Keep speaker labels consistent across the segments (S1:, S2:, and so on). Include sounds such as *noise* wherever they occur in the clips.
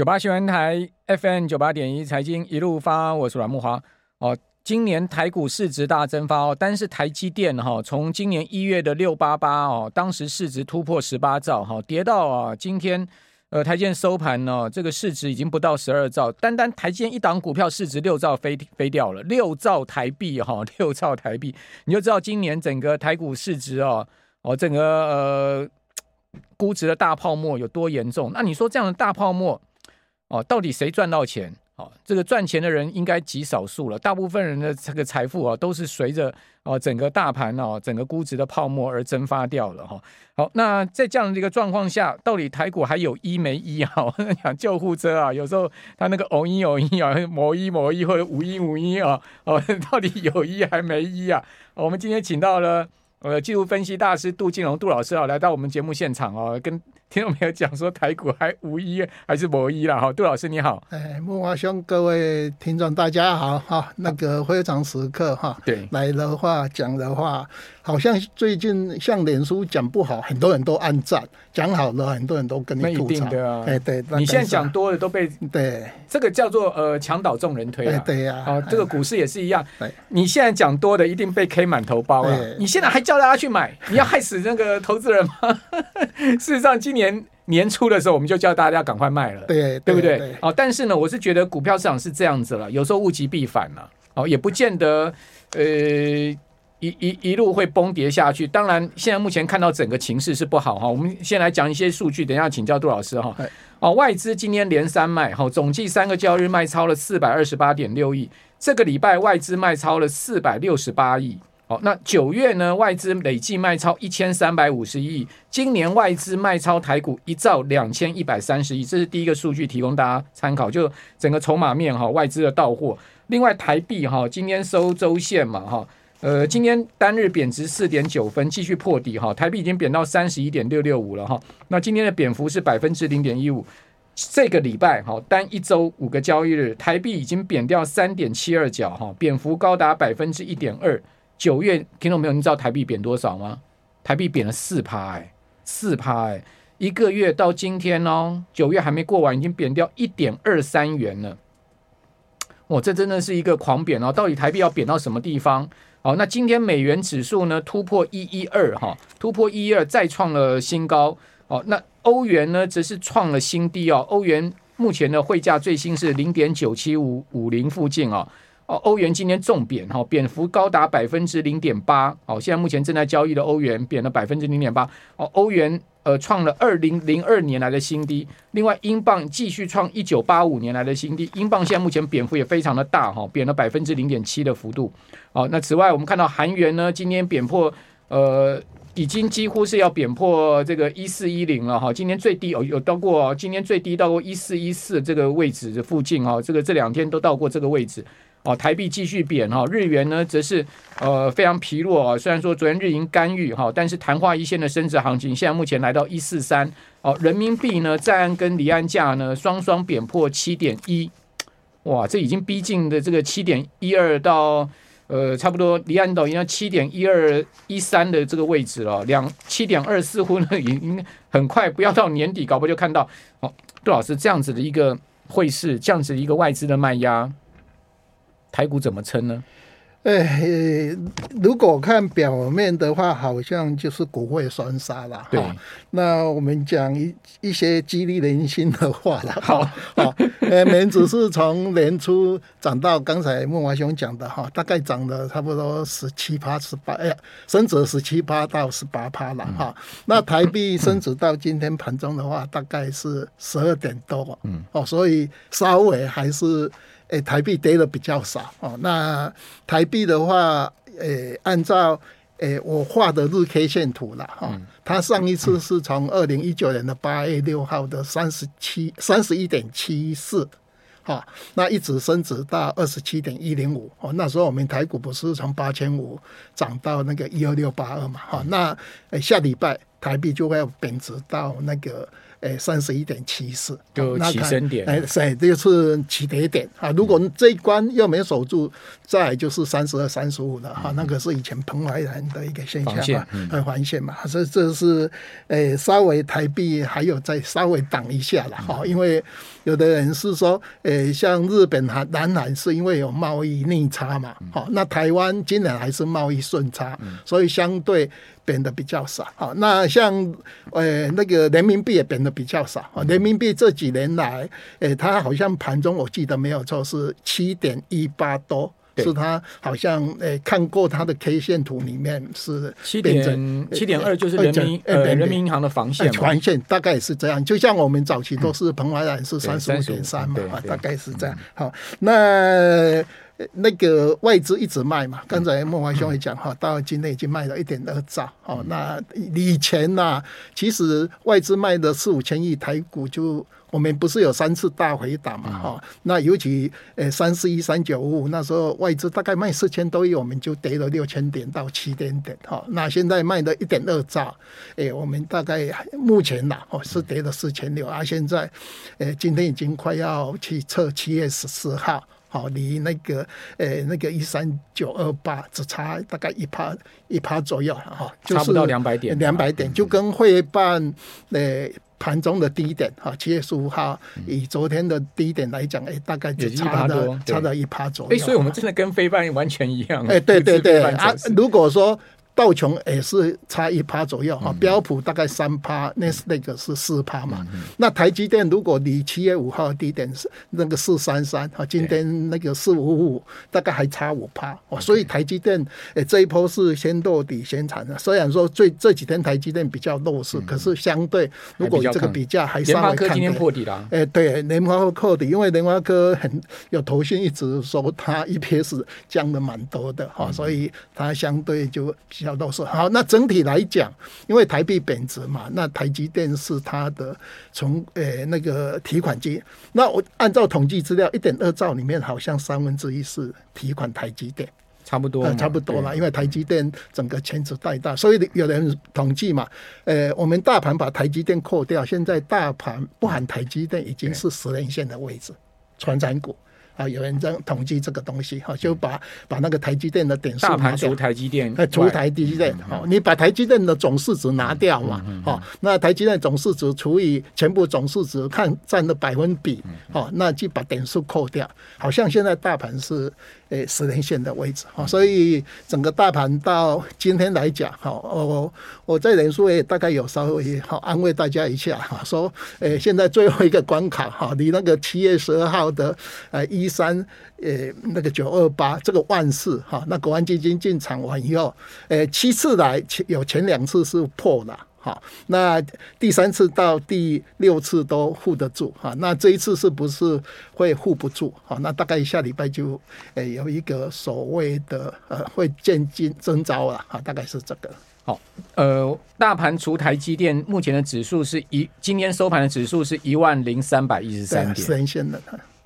S1: 九八新闻台 FM 九八点一财经一路发，我是阮木华哦。今年台股市值大蒸发哦，但是台积电哈，从今年一月的六八八哦，当时市值突破十八兆哈，跌到啊今天呃台积电收盘呢，这个市值已经不到十二兆，单单台积电一档股票市值六兆飞飞掉了，六兆台币哈，*laughs* 六兆台币，你就知道今年整个台股市值哦哦整个呃估值的大泡沫有多严重。那你说这样的大泡沫？哦，到底谁赚到钱？哦，这个赚钱的人应该极少数了，大部分人的这个财富啊，都是随着哦整个大盘哦整个估值的泡沫而蒸发掉了哈。好，那在这样的一个状况下，到底台股还有一没医啊？*laughs* 讲救护车啊，有时候他那个偶一偶一啊，某一某一或者无一无一啊，哦，*laughs* 到底有一还没一啊？我们今天请到了呃技术分析大师杜金龙杜老师啊，来到我们节目现场哦，跟。听众朋友？讲说台股还无一还是无一了哈？杜老师你好，
S2: 哎，木华兄，各位听众大家好哈。那个非常时刻哈，对，来的话讲的话，好像最近像脸书讲不好，很多人都按赞；讲好了，很多人都跟你吐槽。对啊，哎对，
S1: 你现在讲多了都被
S2: 对，
S1: 这个叫做呃墙倒众人推啊。
S2: 对呀，
S1: 啊，这个股市也是一样。你现在讲多的一定被 K 满头包啊。你现在还叫大家去买，你要害死那个投资人吗？*laughs* 事实上，今年。年年初的时候，我们就叫大家赶快卖了，
S2: 对
S1: 对不对？哦，但是呢，我是觉得股票市场是这样子了，有时候物极必反了，哦，也不见得，呃，一一一路会崩跌下去。当然，现在目前看到整个情势是不好哈。我们先来讲一些数据，等一下请教杜老师哈。哦，外资今天连三卖，哈，总计三个交易日卖超了四百二十八点六亿，这个礼拜外资卖超了四百六十八亿。好，那九月呢？外资累计卖超一千三百五十亿，今年外资卖超台股一兆两千一百三十亿，这是第一个数据，提供大家参考。就整个筹码面哈，外资的到货。另外台币哈，今天收周线嘛哈，呃，今天单日贬值四点九分，继续破底哈，台币已经贬到三十一点六六五了哈。那今天的贬幅是百分之零点一五，这个礼拜哈，单一周五个交易日，台币已经贬掉三点七二角哈，贬幅高达百分之一点二。九月听到没有？你知道台币贬多少吗？台币贬了四趴，哎，四趴，哎，一个月到今天哦，九月还没过完，已经贬掉一点二三元了。哇，这真的是一个狂贬哦！到底台币要贬到什么地方？好，那今天美元指数呢突破一一二哈，突破一一二再创了新高。哦，那欧元呢则是创了新低哦，欧元目前的汇价最新是零点九七五五零附近哦。哦，欧元今天重贬哈，贬幅高达百分之零点八。哦，现在目前正在交易的欧元贬了百分之零点八。哦，欧元呃创了二零零二年来的新低。另外，英镑继续创一九八五年来的新低。英镑现在目前贬幅也非常的大哈，贬了百分之零点七的幅度。哦，那此外我们看到韩元呢，今天贬破呃，已经几乎是要贬破这个一四一零了哈。今天最低有有到过，今天最低到过一四一四这个位置的附近哈。这个这两天都到过这个位置。哦，台币继续贬哈，日元呢则是呃非常疲弱啊。虽然说昨天日银干预哈，但是昙花一现的升值行情，现在目前来到一四三。哦，人民币呢在岸跟离岸价呢双双贬破七点一，哇，这已经逼近的这个七点一二到呃差不多离岸到应该七点一二一三的这个位置了。两七点二似乎呢 *laughs* 已经很快不要到年底，搞不就看到哦，杜老师这样子的一个汇市，这样子的一个外资的卖压。台股怎么撑呢？
S2: 哎，如果看表面的话，好像就是股汇双杀啦。对，那我们讲一一些激励人心的话了。好，好，呃，美元指是从年初涨到刚才孟华兄讲的哈，大概涨了差不多十七趴、十八，哎呀，升值十七趴到十八趴了哈。那台币升值到今天盘中的话，大概是十二点多。嗯，哦，所以稍微还是。诶，台币跌的比较少哦。那台币的话，诶，按照诶我画的日 K 线图啦哈，它上一次是从二零一九年的八月六号的三十七三十一点七四，哈，那一直升值到二十七点一零五哦。那时候我们台股不是从八千五涨到那个一二六八二嘛，哈，那诶下礼拜台币就会贬值到那个。诶，三十一点七四，
S1: 就起升点。
S2: 哎，是，就是起跌点啊。如果这一关又没守住，再就是三十二、三十五了哈。那个是以前蓬莱人的一个现象嘛，呃，环线嘛。所以这是诶，稍微台币还有再稍微挡一下了哈。因为有的人是说，诶，像日本、韩、南韩是因为有贸易逆差嘛，好，那台湾今年还是贸易顺差，所以相对贬的比较少。好，那像诶那个人民币也贬的比较少。人民币这几年来，诶，它好像盘中我记得没有错是七点一八多。是他好像诶、欸、看过他的 K 线图里面是
S1: 七点七点二，就是人民呃人民银行的防线
S2: 防线大概是这样，就像我们早期都是彭淮南是三十五点三嘛，大概是这样。好，那那个外资一直卖嘛，刚才孟华兄也讲哈，到今天已经卖了一点二兆。好，那以前呐、啊，其实外资卖的四五千亿台股就。我们不是有三次大回档嘛？哈，那尤其呃三四一三九五五那时候外资大概卖四千多亿，我们就跌了六千点到七点点哈。那现在卖的一点二兆，诶，我们大概目前呐哦是跌了四千六啊。现在呃今天已经快要去测七月十四号，好离那个呃那个一三九二八只差大概一趴一趴左右哈，
S1: 差不到两百点，
S2: 两百点就跟会办呃。盘中的低点哈，七月十五号以昨天的低点来讲，哎，大概就差的差到一趴左右。
S1: 哎，所以我们真的跟非办完全一样。
S2: 哎，对对 *laughs* 对啊，如果说。道琼也是差一趴左右哈，标普大概三趴，那是那个是四趴嘛。那台积电如果离七月五号低点是那个四三三哈，今天那个四五五，大概还差五趴哦。所以台积电诶这一波是先落底先产的。虽然说最这几天台积电比较弱势，可是相对如果这个比价还稍微看。
S1: 今天破底了。
S2: 哎，对，联发科破底，因为联发科很有头绪，一直说它 EPS 降的蛮多的哈，所以它相对就比较。都是好，那整体来讲，因为台币贬值嘛，那台积电是它的从呃、欸、那个提款机。那我按照统计资料，一点二兆里面好像三分之一是提款台积电，
S1: 差不多，
S2: 呃、差不多了。因为台积电整个权值太大，所以有人统计嘛，呃、欸，我们大盘把台积电扣掉，现在大盘不含台积电已经是十年线的位置，传产股。啊，有人在统计这个东西哈，就把把那个台积电的点数，
S1: 大盘除台积电，
S2: 除台积电，好，你把台积电的总市值拿掉嘛，好，那台积电总市值除以全部总市值，看占的百分比，好，那就把点数扣掉，好像现在大盘是。诶，十年线的位置哈，所以整个大盘到今天来讲哈，我我在人数也大概有稍微好安慰大家一下哈，说诶，现在最后一个关卡哈，离那个七月十二号的呃一三诶那个九二八这个万事哈，那国安基金进场完以后，诶七次来前有前两次是破了。好，那第三次到第六次都护得住哈，那这一次是不是会护不住？好，那大概下礼拜就诶有一个所谓的呃会见金征招了哈，大概是这个。
S1: 好，呃，大盘除台积电目前的指数是一，今天收盘的指数是一万零三百一十三点，
S2: 十年线的。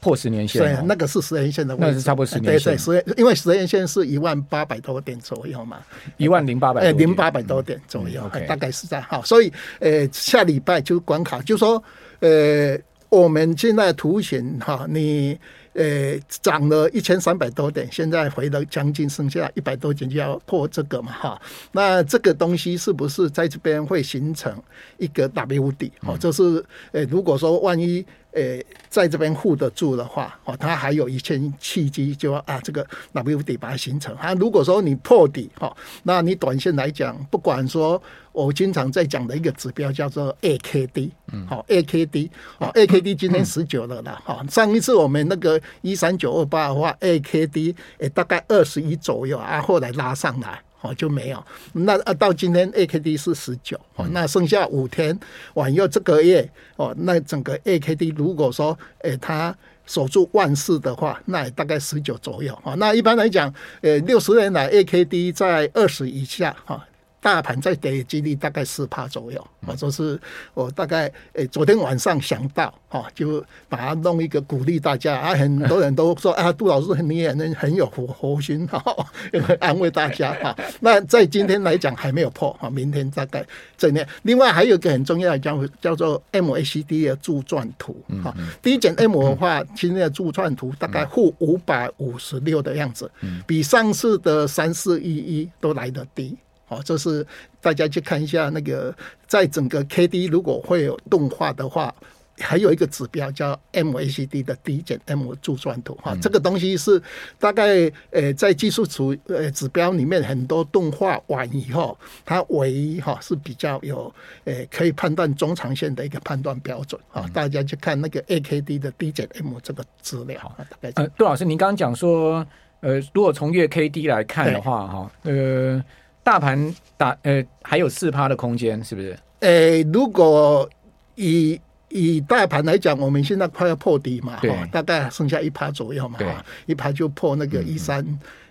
S1: 破十年线，
S2: 对，那个是十年线的位置，
S1: 那是差不多十年线。
S2: 对对，十年，因为十年线是一万八百多点左右嘛，
S1: 一万零八百，哎，
S2: 零八百多点左右，大概是这样。好，所以，呃，下礼拜就关卡，就说，呃，我们现在图形哈，你。呃，涨了一千三百多点，现在回了将近剩下一百多点，就要破这个嘛哈。那这个东西是不是在这边会形成一个 W 底？哦，就是呃，如果说万一呃在这边护得住的话，哦，它还有一些契机，就啊这个 W 底把它形成啊。如果说你破底哈，那你短线来讲，不管说。我经常在讲的一个指标叫做 AKD，嗯好 AKD，好 AKD 今天十九了啦，好上一次我们那个一三九二八的话，AKD 诶大概二十一左右啊，后来拉上来哦就没有，那啊到今天 AKD 是十九，哦那剩下五天往后这个月哦，那整个 AKD 如果说诶它守住万四的话，那也大概十九左右哦，那一般来讲，诶六十年来 AKD 在二十以下哈。大盘再跌的几率大概四趴左右，啊，就是我大概诶昨天晚上想到哈，就把它弄一个鼓励大家啊，很多人都说啊，杜老师你也能很有活活心哈，*laughs* 安慰大家哈。*laughs* 那在今天来讲还没有破哈，明天大概这样。另外还有一个很重要的叫叫做 MACD 的柱状图哈，低减 *coughs* M 的话，今天的柱状图大概负五百五十六的样子，比上次的三四一一都来得低。好，这是大家去看一下那个，在整个 K D 如果会有动画的话，还有一个指标叫 MACD 的 D 减 M 柱状图哈，这个东西是大概呃在技术组呃指标里面很多动画完以后，它唯一哈是比较有呃可以判断中长线的一个判断标准啊。大家去看那个 AKD 的 D 减 M 这个资料啊，大概。
S1: 呃，杜老师，您刚刚讲说，呃，如果从月 K D 来看的话哈，呃，大盘打呃还有四趴的空间，是不是？
S2: 呃，如果以以大盘来讲，我们现在快要破底嘛，哈，大概剩下一趴左右嘛，哈，一趴就破那个一三，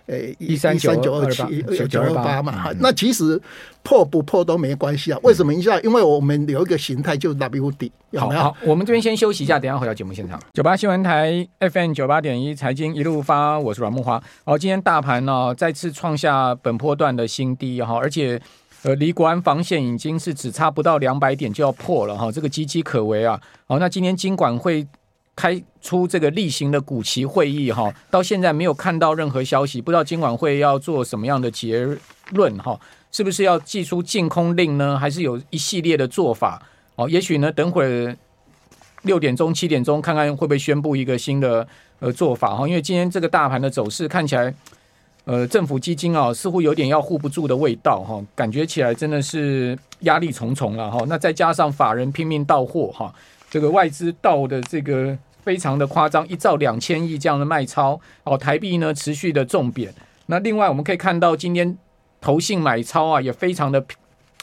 S2: 呃，一三九二七九二八嘛，哈，那其实破不破都没关系啊。为什么？一下，因为我们有一个形态就是 W 底，有没有？
S1: 好，我们这边先休息一下，等下回到节目现场。九八新闻台 FM 九八点一财经一路发，我是阮木花。好，今天大盘呢再次创下本波段的新低哈，而且。呃，离国安防线已经是只差不到两百点就要破了哈，这个岌岌可危啊！好，那今天金管会开出这个例行的股期会议哈，到现在没有看到任何消息，不知道今晚会要做什么样的结论哈？是不是要祭出禁空令呢？还是有一系列的做法？哦，也许呢，等会儿六点钟、七点钟看看会不会宣布一个新的呃做法哈？因为今天这个大盘的走势看起来。呃，政府基金啊，似乎有点要护不住的味道哈，感觉起来真的是压力重重了哈。那再加上法人拼命到货哈，这个外资到的这个非常的夸张，一兆两千亿这样的卖超哦，台币呢持续的重贬。那另外我们可以看到，今天投信买超啊，也非常的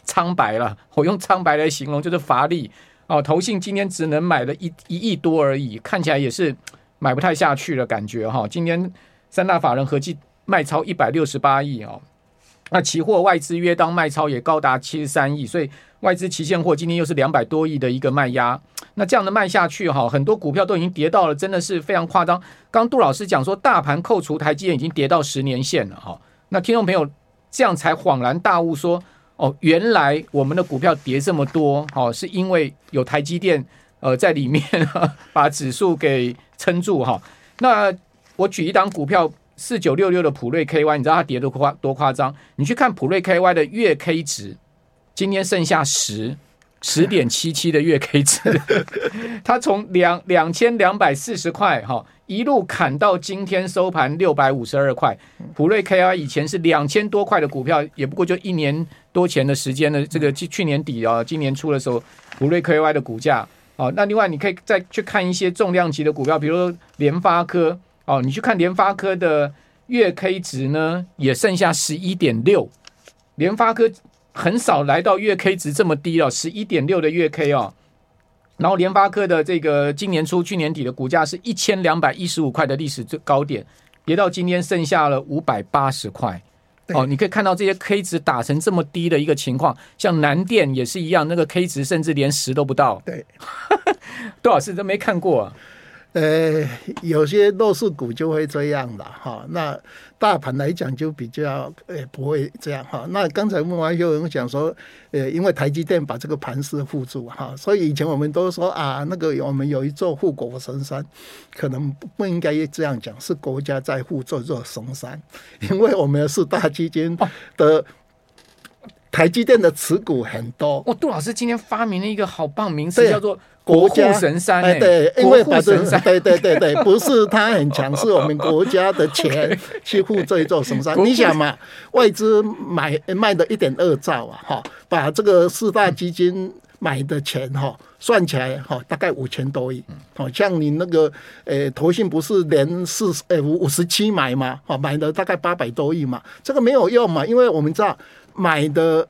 S1: 苍白了。我用苍白来形容，就是乏力哦。投信今天只能买了一一亿多而已，看起来也是买不太下去的感觉哈。今天三大法人合计。卖超一百六十八亿哦，那期货外资约当卖超也高达七十三亿，所以外资期现货今天又是两百多亿的一个卖压。那这样的卖下去哈，很多股票都已经跌到了，真的是非常夸张。刚杜老师讲说，大盘扣除台积电已经跌到十年线了哈。那听众朋友这样才恍然大悟说，哦，原来我们的股票跌这么多，哦，是因为有台积电呃在里面把指数给撑住哈。那我举一档股票。四九六六的普瑞 KY，你知道它跌多夸多夸张？你去看普瑞 KY 的月 K 值，今天剩下十十点七七的月 K 值，*laughs* 它从两两千两百四十块哈一路砍到今天收盘六百五十二块。普瑞 KY 以前是两千多块的股票，也不过就一年多前的时间的。这个去去年底啊，今年初的时候，普瑞 KY 的股价哦，那另外你可以再去看一些重量级的股票，比如说联发科。哦，你去看联发科的月 K 值呢，也剩下十一点六。联发科很少来到月 K 值这么低了，十一点六的月 K 哦。然后联发科的这个今年初、去年底的股价是一千两百一十五块的历史最高点，跌到今天剩下了五百八十块。哦，你可以看到这些 K 值打成这么低的一个情况，像南电也是一样，那个 K 值甚至连十都不到。
S2: 对，*laughs*
S1: 多少次都没看过啊。
S2: 呃，有些弱势股就会这样的哈。那大盘来讲就比较呃不会这样哈。那刚才慕驊有人讲说，呃，因为台积电把这个盘势护住哈，所以以前我们都说啊，那个我们有一座护国神山，可能不应该这样讲，是国家在护这座神山，*laughs* 因为我们是大基金的台积电的持股很多。
S1: 哦，杜老师今天发明了一个好棒名词，叫做。国家神山，
S2: 哎，对，因为把这，对对对对，不是他很强，是我们 *laughs* 国家的钱去护这一座神山。你想嘛，外资买卖的一点二兆啊，哈，把这个四大基金买的钱哈，算起来哈，大概五千多亿。好像你那个呃，投信不是连四呃五五十七买嘛，哈，买的大概八百多亿嘛，这个没有用嘛，因为我们知道买的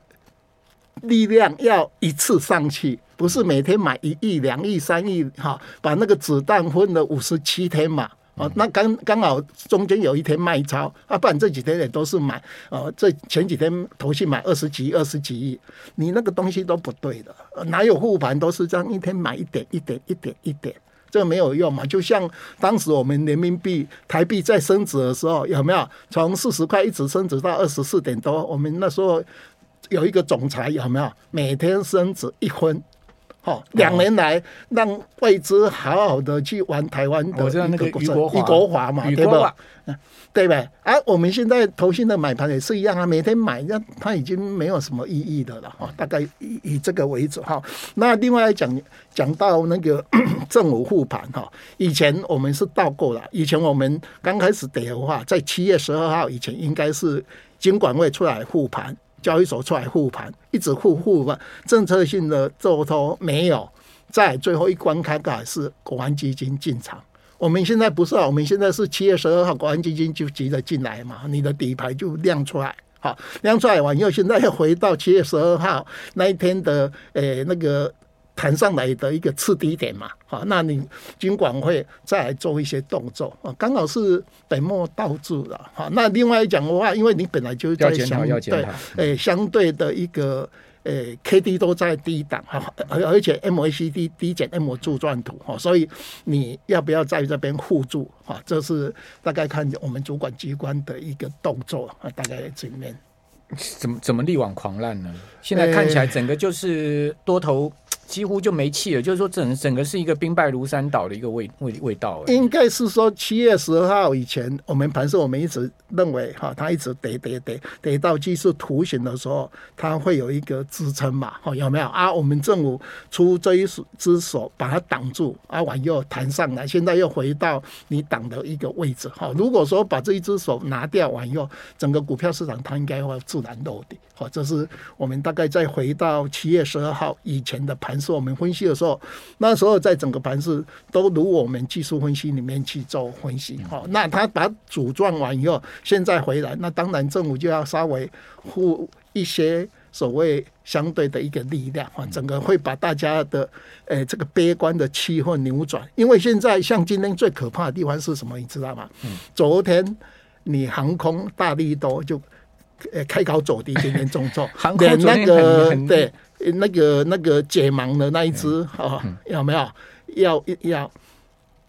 S2: 力量要一次上去。不是每天买一亿、两亿、三亿，哈，把那个子弹分了五十七天嘛，哦，那刚刚好中间有一天卖超，啊，不然这几天也都是买，哦，这前几天投信买二十几亿、二十几亿，你那个东西都不对的，哪有护盘都是这样一天买一点、一点、一点、一点，这没有用嘛。就像当时我们人民币、台币在升值的时候，有没有从四十块一直升值到二十四点多？我们那时候有一个总裁有没有每天升值一分？好，两年来让外资好好的去玩台湾的一个股市，
S1: 余
S2: 国华嘛，对吧？对吧？啊，我们现在投信的买盘也是一样啊，每天买，那它已经没有什么意义的了哈。大概以以这个为主哈。那另外讲讲到那个 *coughs* 政府护盘哈，以前我们是倒过了，以前我们刚开始跌的话，在七月十二号以前，应该是金管会出来护盘，交易所出来护盘，一直护护吧，政策性的做多没有，在最后一关开盖是国安基金进场。我们现在不是啊，我们现在是七月十二号，国安基金就急着进来嘛，你的底牌就亮出来，好，亮出来完以后，现在又回到七月十二号那一天的诶、那个弹上来的一个次低点嘛，好，那你尽管会再来做一些动作啊，刚好是本末倒置了，好，那另外讲的话，因为你本来就在相对诶、欸、相对的一个。诶、欸、K D 都在低档哈，而而且 M A C D 低减 M 柱状图哈，所以你要不要在这边护住哈？这是大概看我们主管机关的一个动作啊，大概这里面
S1: 怎么怎么力挽狂澜呢？现在看起来整个就是多头。几乎就没气了，就是说整整个是一个兵败如山倒的一个味味味道。
S2: 应该是说七月十二号以前，我们盘是我们一直认为哈，它一直跌跌跌跌到技术图形的时候，它会有一个支撑嘛？哈，有没有啊？我们政府出这一只手把它挡住，啊，往右弹上来，现在又回到你挡的一个位置。哈，如果说把这一只手拿掉往右，整个股票市场它应该会自然落地。好，这是我们大概再回到七月十二号以前的盘势，我们分析的时候，那时候在整个盘势都如我们技术分析里面去做分析。好，那他把组装完以后，现在回来，那当然政府就要稍微护一些所谓相对的一个力量啊，整个会把大家的诶这个悲观的气氛扭转。因为现在像今天最可怕的地方是什么？你知道吗？昨天你航空大力多就。呃，开高走低，今天重挫，*laughs* 连那个对那个那个解盲的那一只啊、哦，有没有？要要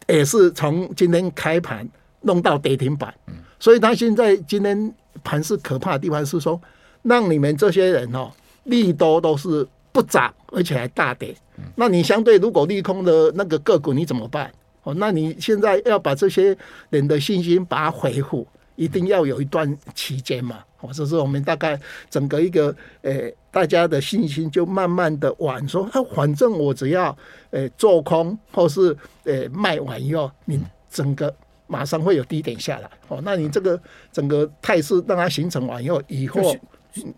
S2: 也是从今天开盘弄到跌停板，所以他现在今天盘是可怕的地方是说，让你们这些人哦，利多都是不涨，而且还大跌，那你相对如果利空的那个个股你怎么办？哦，那你现在要把这些人的信心把它恢复，一定要有一段期间嘛。哦，这是我们大概整个一个诶，大家的信心就慢慢的往说，啊，反正我只要诶做空或是诶卖完以后，你整个马上会有低点下来。哦，那你这个整个态势让它形成完以后，以后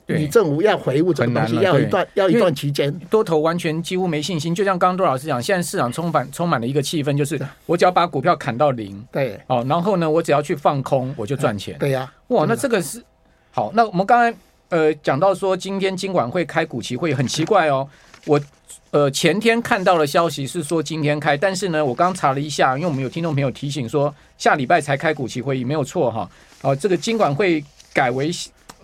S2: 你政府要回复这个东西，要一段要一段期间。
S1: 多头完全几乎没信心，就像刚刚多老师讲，现在市场充满充满了一个气氛，就是我只要把股票砍到零，
S2: 对，
S1: 哦，然后呢，我只要去放空，我就赚钱。
S2: 对呀，
S1: 哇，那这个是。好，那我们刚才呃讲到说，今天金管会开股期会很奇怪哦。我呃前天看到的消息是说今天开，但是呢，我刚查了一下，因为我们有听众朋友提醒说下礼拜才开股期会议，没有错哈。哦，这个金管会改为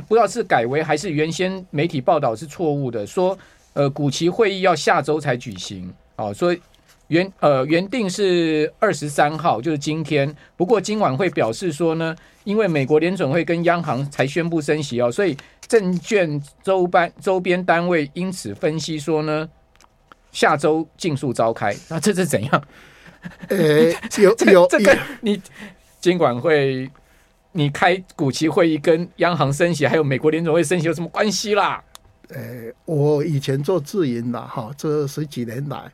S1: 不知道是改为还是原先媒体报道是错误的，说呃古奇会议要下周才举行。哦，所以。原呃原定是二十三号，就是今天。不过今晚会表示说呢，因为美国联准会跟央行才宣布升息哦，所以证券周班周边单位因此分析说呢，下周尽速召开。那这是怎样？
S2: 呃，有 *laughs* 有
S1: 这个你监管会你开股期会议跟央行升息，还有美国联总会升息有什么关系啦？
S2: 呃，我以前做自营的哈，这十几年来。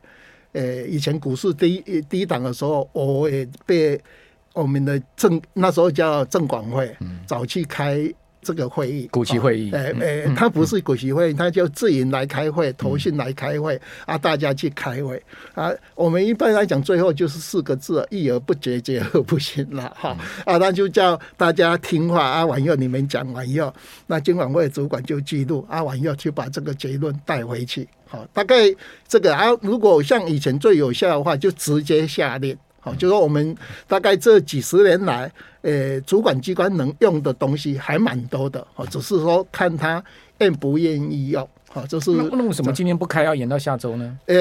S2: 呃，以前股市低低档的时候，我也被我们的证那时候叫证管会，早去开这个会议，
S1: 股期会议。
S2: 哎哎，他不是股期会议，他就自营来开会，投信来开会啊，大家去开会啊。我们一般来讲，最后就是四个字：议而不决，决而不行了哈。啊，那就叫大家听话啊。完以后你们讲完以后，那金管会主管就记录啊，完以后去把这个结论带回去。好，大概这个啊，如果像以前最有效的话，就直接下令。好，就说我们大概这几十年来，呃，主管机关能用的东西还蛮多的。好，只是说看他愿不愿意用。好，就是
S1: 那为什么今天不开，要延到下周呢？
S2: 呃，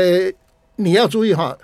S2: 你要注意哈，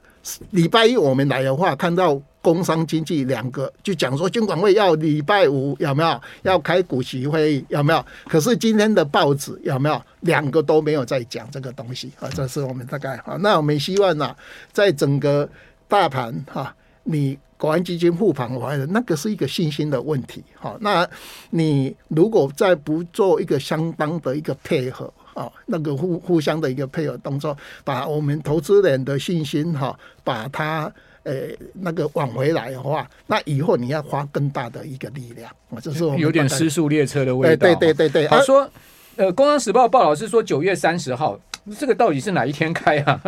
S2: 礼拜一我们来的话，看到。工商经济两个就讲说，金管会要礼拜五有没有要开股息会议有没有？可是今天的报纸有没有两个都没有在讲这个东西啊？这是我们大概啊，那我们希望呢、啊，在整个大盘哈，你。国安基金护盘，我觉得那个是一个信心的问题。哈，那你如果再不做一个相当的一个配合，啊，那个互互相的一个配合动作，把我们投资人的信心哈，把它呃那个挽回来的话，那以后你要花更大的一个力量。啊，这是我们
S1: 有点失速列车的味道。
S2: 对对对对，
S1: 他说，呃，《工商时报》报道是说九月三十号。这个到底是哪一天开啊？